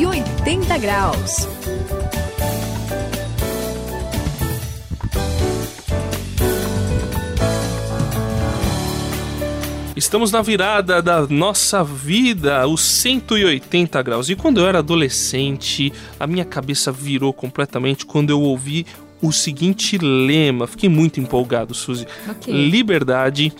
180 graus. Estamos na virada da nossa vida, os 180 graus. E quando eu era adolescente, a minha cabeça virou completamente quando eu ouvi o seguinte lema. Fiquei muito empolgado, Suzy. Ok. Liberdade,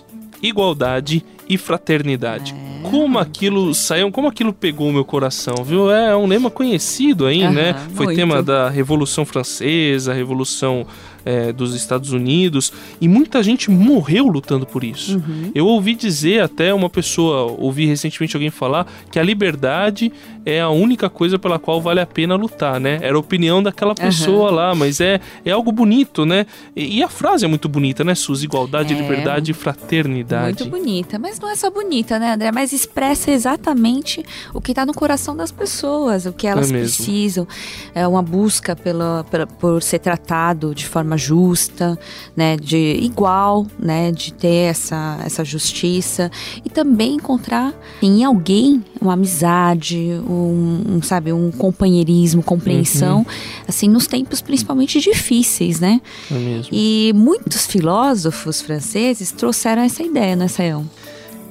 igualdade e fraternidade. É. Como aquilo saiu, como aquilo pegou o meu coração, viu? É um lema conhecido aí, Aham, né? Foi muito. tema da Revolução Francesa, Revolução é, dos Estados Unidos, e muita gente morreu lutando por isso. Uhum. Eu ouvi dizer até uma pessoa, ouvi recentemente alguém falar que a liberdade é a única coisa pela qual vale a pena lutar, né? Era a opinião daquela pessoa lá, mas é, é algo bonito, né? E, e a frase é muito bonita, né, Suzy? Igualdade, É. liberdade e fraternidade. Muito bonita, mas não é só bonita, né, André? Mas expressa exatamente o que está no coração das pessoas, o que elas É precisam. É uma busca pela, pela- por ser tratado de forma justa, né, de igual, né, de ter essa, essa justiça e também encontrar em alguém uma amizade, um, um, sabe, um companheirismo, compreensão, Uhum. assim, nos tempos principalmente difíceis, né? É. E muitos filósofos franceses trouxeram essa ideia, né, Sayão?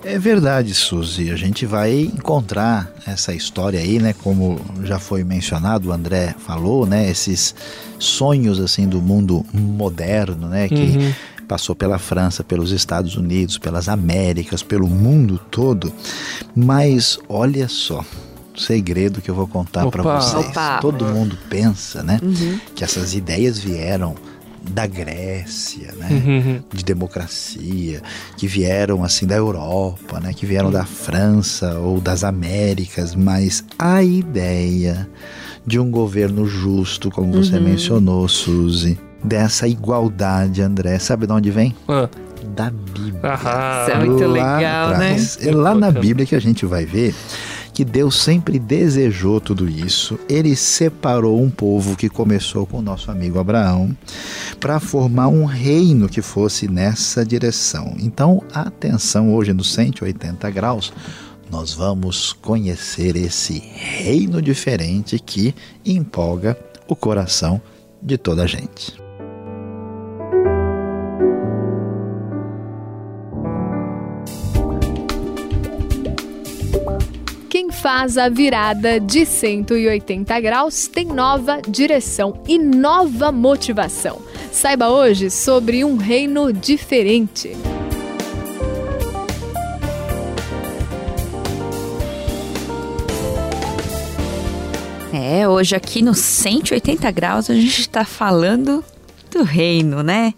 É verdade, Suzy. A gente vai encontrar essa história aí, né? Como já foi mencionado, o André falou, né? Esses sonhos assim do mundo moderno, né? Que Uhum. passou pela França, pelos Estados Unidos, pelas Américas, pelo mundo todo. Mas olha só, o segredo que eu vou contar para vocês. Opa. Todo mundo pensa, né? Uhum. Que essas ideias vieram da Grécia, né? Uhum. de democracia, que vieram assim da Europa, né, que vieram da França ou das Américas, mas a ideia de um governo justo, como você Uhum. mencionou, Suzy, dessa igualdade, André, sabe de onde vem? Ah, Da Bíblia. ahá. Isso é muito Lá legal, atrás. né? É lá na. Bíblia que a gente vai ver que Deus sempre desejou tudo isso. Ele separou um povo que começou com o nosso amigo Abraão para formar um reino que fosse nessa direção. Então, atenção, hoje no 180 graus, nós vamos conhecer esse reino diferente que empolga o coração de toda a gente. Faz a virada de 180 graus tem nova direção e nova motivação. Saiba hoje sobre um reino diferente. É, hoje aqui no 180 graus a gente está falando do reino, né?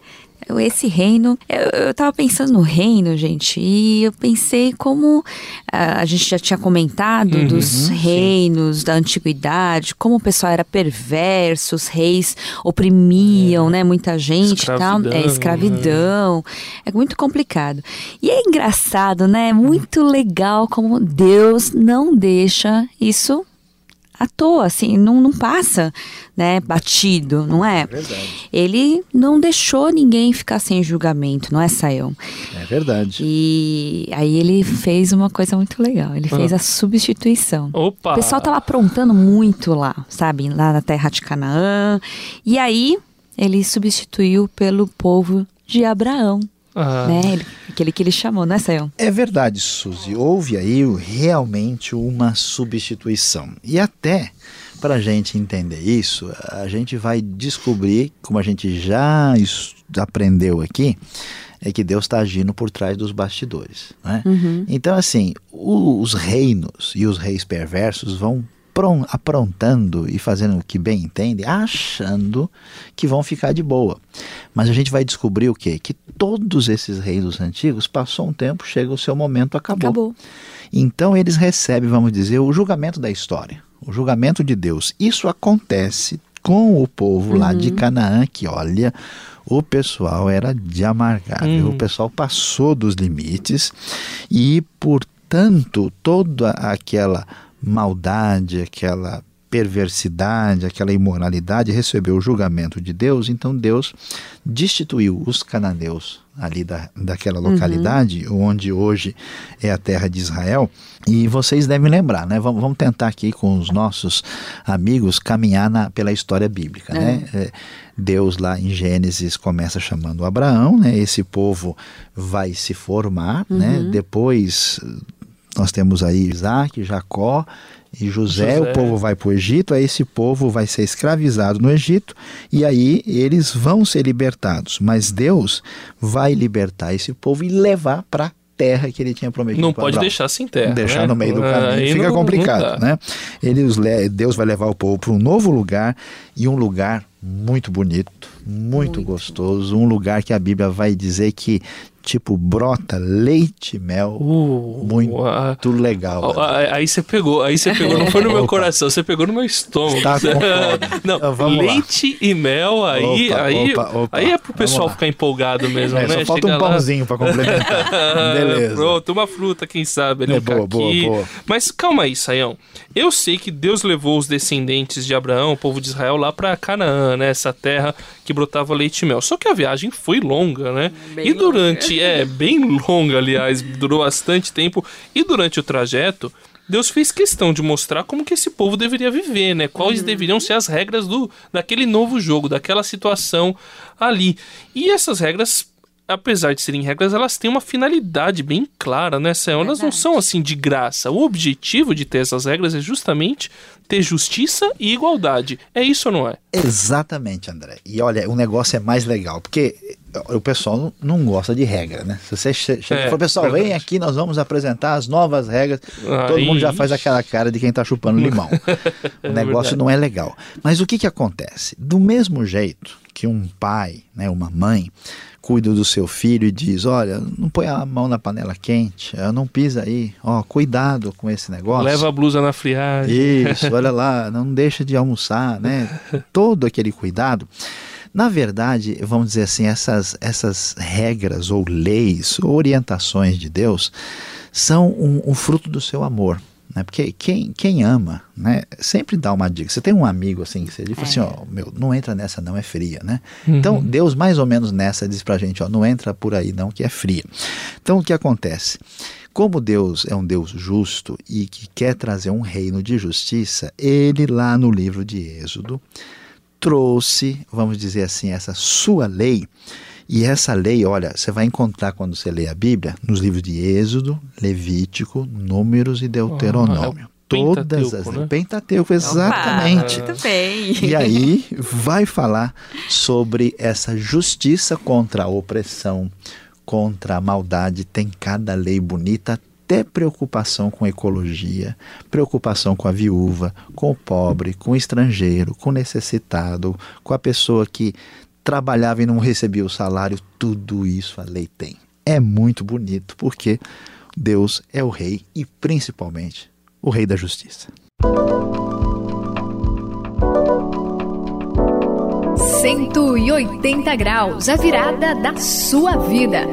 Esse reino, eu, eu tava pensando no reino, gente, e eu pensei como ah, a gente já tinha comentado Uhum, dos sim. reinos da antiguidade, como o pessoal era perverso, os reis oprimiam, né, muita gente e tal, Escravidão, é escravidão, é muito complicado. E é engraçado, né? Muito legal como Deus não deixa isso à toa, assim, não, não passa, né, batido, não é? verdade. Ele não deixou ninguém ficar sem julgamento, não é, Sayão? É verdade. E aí ele fez uma coisa muito legal, ele fez Ah. a substituição. Opa! O pessoal tava aprontando muito lá, sabe? Lá na terra de Canaã. E aí ele substituiu pelo povo de Abraão, Ah, né? Ele- aquele que ele chamou, né, Sayão? É verdade, Suzy. Houve aí realmente uma substituição. E até para a gente entender isso, a gente vai descobrir, como a gente já aprendeu aqui, é que Deus está agindo por trás dos bastidores. Né? Então, assim, os reinos e os reis perversos vão aprontando e fazendo o que bem entendem, achando que vão ficar de boa. Mas a gente vai descobrir o quê? Que todos esses reinos antigos, passou um tempo, chega o seu momento, acabou. Acabou. Então eles recebem, vamos dizer, o julgamento da história, o julgamento de Deus. Isso acontece com o povo lá de Canaã, que olha, o pessoal era de amargar? Uhum. o pessoal passou dos limites e, portanto, toda aquela maldade, aquela perversidade, aquela imoralidade, recebeu o julgamento de Deus, então Deus destituiu os cananeus ali da, daquela localidade, uhum. onde hoje é a terra de Israel. E vocês devem lembrar, né? Vamos, vamos tentar aqui com os nossos amigos caminhar na, pela história bíblica, né? uhum. né? É, Deus lá em Gênesis começa chamando Abraão, né? Esse povo vai se formar, né? uhum. né? Depois nós temos aí Isaac, Jacó e José, José. o povo vai para o Egito, aí esse povo vai ser escravizado no Egito e aí eles vão ser libertados. Mas Deus vai libertar esse povo e levar para terra que ele tinha prometido. Não pode deixar sem terra. Deixar né? no meio do caminho. Fica não, complicado, não né? Eles, Deus vai levar o povo para um novo lugar e um lugar muito bonito, muito, muito, gostoso, um lugar que a Bíblia vai dizer que tipo brota leite mel. Uh, muito uh, legal. Aí você pegou, aí você pegou, não foi no meu coração, você pegou no meu estômago. Tá não, então, leite lá. e mel aí, opa, aí, opa, opa. aí é pro pessoal ficar empolgado mesmo, é, né? Só falta Chega um pãozinho para complementar. Beleza. Pronto, uma fruta, quem sabe, ali, é, boa, boa, boa. Mas calma aí, Saião. Eu sei que Deus levou os descendentes de Abraão, o povo de Israel lá para Canaã, né, essa terra que brotava leite e mel. Só que a viagem foi longa, né? Bem e durante longa. É, bem longa, aliás, durou bastante tempo. E durante o trajeto, Deus fez questão de mostrar como que esse povo deveria viver, né? Quais uhum. deveriam ser as regras do daquele novo jogo, daquela situação ali. E essas regras apesar de serem regras, elas têm uma finalidade bem clara, né, Sam? Elas não são assim de graça. O objetivo de ter essas regras é justamente ter justiça e igualdade. É isso ou não é? Exatamente, André. E olha, o negócio é mais legal, porque o pessoal não gosta de regra, né? Se você chega é, e fala, pessoal, verdade. vem aqui, nós vamos apresentar as novas regras. Aí... Todo mundo já faz aquela cara de quem está chupando limão. o é negócio não é legal. Mas o que, que acontece? Do mesmo jeito que um pai, né, uma mãe, cuida do seu filho e diz: Olha, não põe a mão na panela quente, não pisa aí, ó, cuidado com esse negócio. Leva a blusa na friagem. Isso, olha lá, não deixa de almoçar, né? Todo aquele cuidado. Na verdade, vamos dizer assim, essas, essas regras ou leis ou orientações de Deus são um, um fruto do seu amor. Né? Porque quem, quem ama, né, sempre dá uma dica. Você tem um amigo assim que você diz assim, é. assim, ó, meu, não entra nessa não, é fria, né? Uhum. Então, Deus mais ou menos nessa diz pra gente, ó, não entra por aí não, que é fria. Então, o que acontece? Como Deus é um Deus justo e que quer trazer um reino de justiça, ele lá no livro de Êxodo trouxe, vamos dizer assim, essa sua lei e essa lei, olha, você vai encontrar quando você lê a Bíblia, nos livros de Êxodo, Levítico, Números e Deuteronômio. Oh, Todas as né? Pentateuco, exatamente. Opa, muito bem. E aí vai falar sobre essa justiça contra a opressão, contra a maldade. Tem cada lei bonita, até preocupação com ecologia, preocupação com a viúva, com o pobre, com o estrangeiro, com o necessitado, com a pessoa que trabalhava e não recebia o salário, tudo isso a lei tem. É muito bonito porque Deus é o rei e principalmente o rei da justiça. Cento e oitenta graus, a virada da sua vida.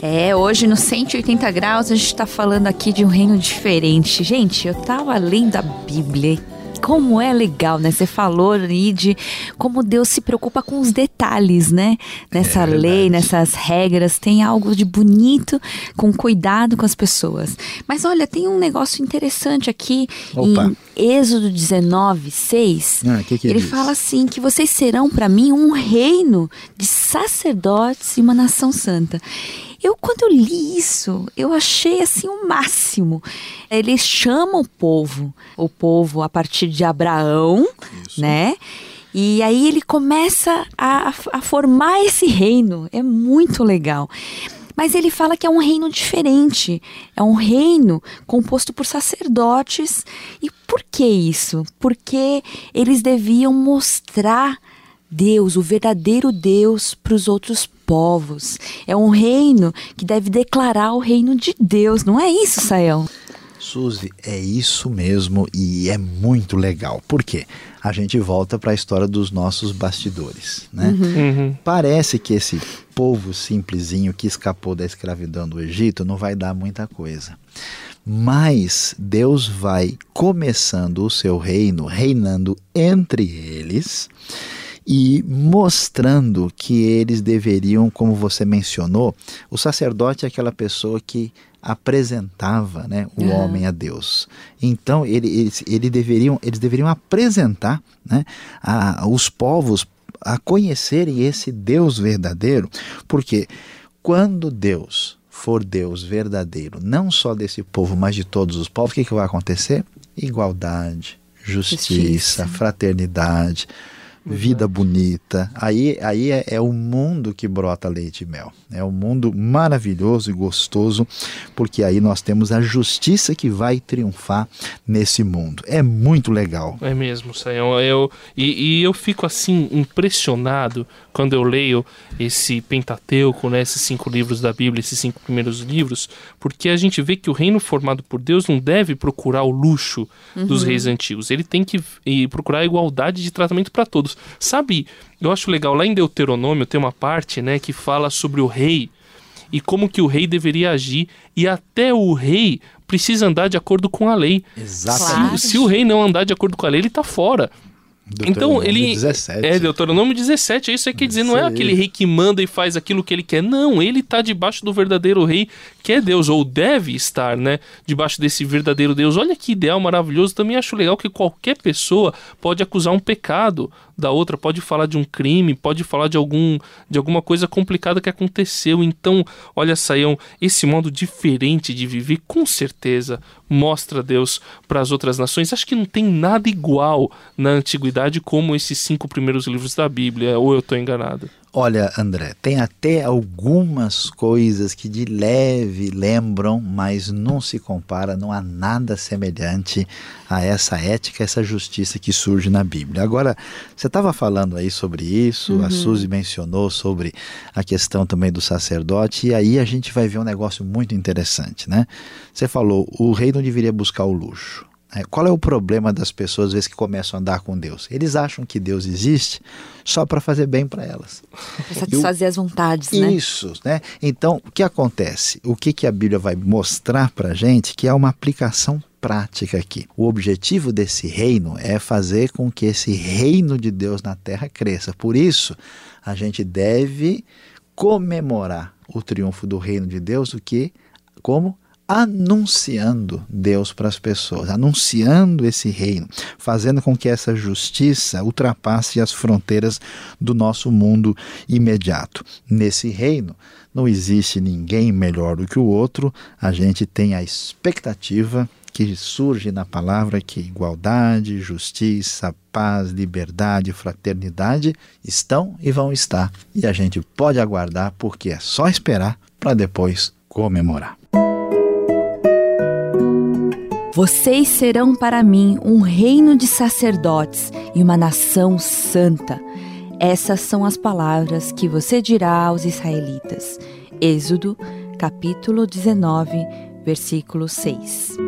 É, hoje no 180 graus a gente está falando aqui de um reino diferente. Gente, eu estava lendo a Bíblia como é legal, né? Você falou ali de como Deus se preocupa com os detalhes, né? Nessa é lei, nessas regras, tem algo de bonito, com cuidado com as pessoas. Mas olha, tem um negócio interessante aqui Opa. em Êxodo 19, 6. Ah, que que ele diz? fala assim: que vocês serão para mim um reino de sacerdotes e uma nação santa. Eu, quando eu li isso, eu achei assim o máximo. Ele chama o povo, o povo a partir de Abraão, isso. né? E aí ele começa a, a formar esse reino. É muito legal. Mas ele fala que é um reino diferente. É um reino composto por sacerdotes. E por que isso? Porque eles deviam mostrar Deus, o verdadeiro Deus, para os outros povos. É um reino que deve declarar o reino de Deus, não é isso, Sayão? Suzy, é isso mesmo e é muito legal. Por quê? a gente volta para a história dos nossos bastidores. Né? Uhum. Parece que esse povo simplesinho que escapou da escravidão do Egito não vai dar muita coisa. Mas Deus vai começando o seu reino, reinando entre eles e mostrando que eles deveriam, como você mencionou, o sacerdote é aquela pessoa que apresentava né, o uhum. homem a Deus. Então ele, eles, ele deveriam, eles deveriam apresentar né, a, os povos a conhecerem esse Deus verdadeiro, porque quando Deus for Deus verdadeiro, não só desse povo, mas de todos os povos, o que, que vai acontecer? Igualdade, justiça, justiça. fraternidade vida bonita. Aí, aí é, é, o mundo que brota leite e mel. É um mundo maravilhoso e gostoso, porque aí nós temos a justiça que vai triunfar nesse mundo. É muito legal. É mesmo, Sayão. Eu, e, e eu fico assim impressionado quando eu leio esse Pentateuco, né, esses cinco livros da Bíblia, esses cinco primeiros livros, porque a gente vê que o reino formado por Deus não deve procurar o luxo uhum. dos reis antigos. Ele tem que procurar a igualdade de tratamento para todos. Sabe, eu acho legal, lá em Deuteronômio tem uma parte, né, que fala sobre o rei e como que o rei deveria agir e até o rei precisa andar de acordo com a lei. Exatamente. Se, se o rei não andar de acordo com a lei, ele está fora então ele 17. é Deuteronômio 17, é isso aí quer dizer, não é aquele rei que manda e faz aquilo que ele quer. Não, ele está debaixo do verdadeiro rei, que é Deus ou deve estar, né, debaixo desse verdadeiro Deus. Olha que ideal maravilhoso. Também acho legal que qualquer pessoa pode acusar um pecado da outra, pode falar de um crime, pode falar de algum de alguma coisa complicada que aconteceu. Então, olha, Saião, esse modo diferente de viver com certeza mostra Deus para as outras nações. Acho que não tem nada igual na antiguidade como esses cinco primeiros livros da Bíblia, ou eu estou enganado? Olha, André, tem até algumas coisas que de leve lembram, mas não se compara, não há nada semelhante a essa ética, essa justiça que surge na Bíblia. Agora, você estava falando aí sobre isso, uhum. a Suzy mencionou sobre a questão também do sacerdote, e aí a gente vai ver um negócio muito interessante, né? Você falou, o rei não deveria buscar o luxo. É, qual é o problema das pessoas às vezes que começam a andar com Deus? Eles acham que Deus existe só para fazer bem para elas. Para satisfazer Eu, as vontades, né? Isso, né? Então, o que acontece? O que, que a Bíblia vai mostrar para a gente que é uma aplicação prática aqui. O objetivo desse reino é fazer com que esse reino de Deus na terra cresça. Por isso, a gente deve comemorar o triunfo do reino de Deus, o que como anunciando Deus para as pessoas, anunciando esse reino, fazendo com que essa justiça ultrapasse as fronteiras do nosso mundo imediato. Nesse reino não existe ninguém melhor do que o outro, a gente tem a expectativa que surge na palavra que igualdade, justiça, paz, liberdade, fraternidade estão e vão estar. E a gente pode aguardar porque é só esperar para depois comemorar. Vocês serão para mim um reino de sacerdotes e uma nação santa. Essas são as palavras que você dirá aos israelitas. Êxodo, capítulo 19, versículo 6.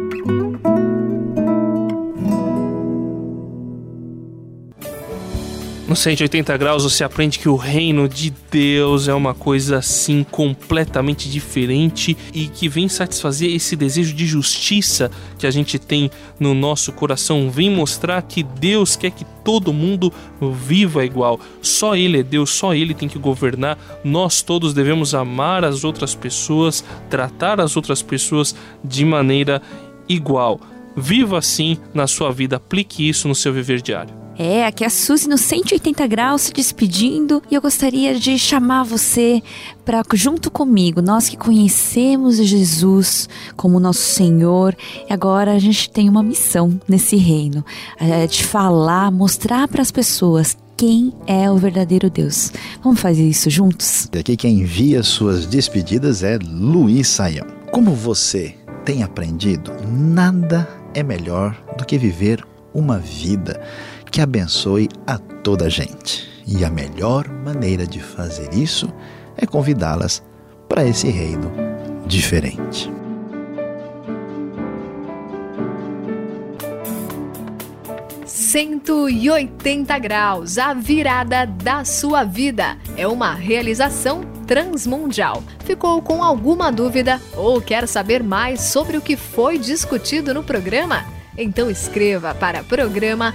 180 graus você aprende que o reino de Deus é uma coisa assim completamente diferente e que vem satisfazer esse desejo de justiça que a gente tem no nosso coração. Vem mostrar que Deus quer que todo mundo viva igual. Só Ele é Deus, só Ele tem que governar. Nós todos devemos amar as outras pessoas, tratar as outras pessoas de maneira igual. Viva assim na sua vida, aplique isso no seu viver diário. É, aqui é a Suzy no 180 graus se despedindo e eu gostaria de chamar você para junto comigo, nós que conhecemos Jesus como nosso Senhor, e agora a gente tem uma missão nesse reino, é, de falar, mostrar para as pessoas quem é o verdadeiro Deus. Vamos fazer isso juntos? Aqui quem envia suas despedidas é Luiz Saião. Como você tem aprendido, nada é melhor do que viver uma vida que abençoe a toda a gente. E a melhor maneira de fazer isso é convidá-las para esse reino diferente. 180 180 graus, a virada da sua vida. É uma realização transmundial. Ficou com alguma dúvida ou quer saber mais sobre o que foi discutido no programa? Então escreva para programa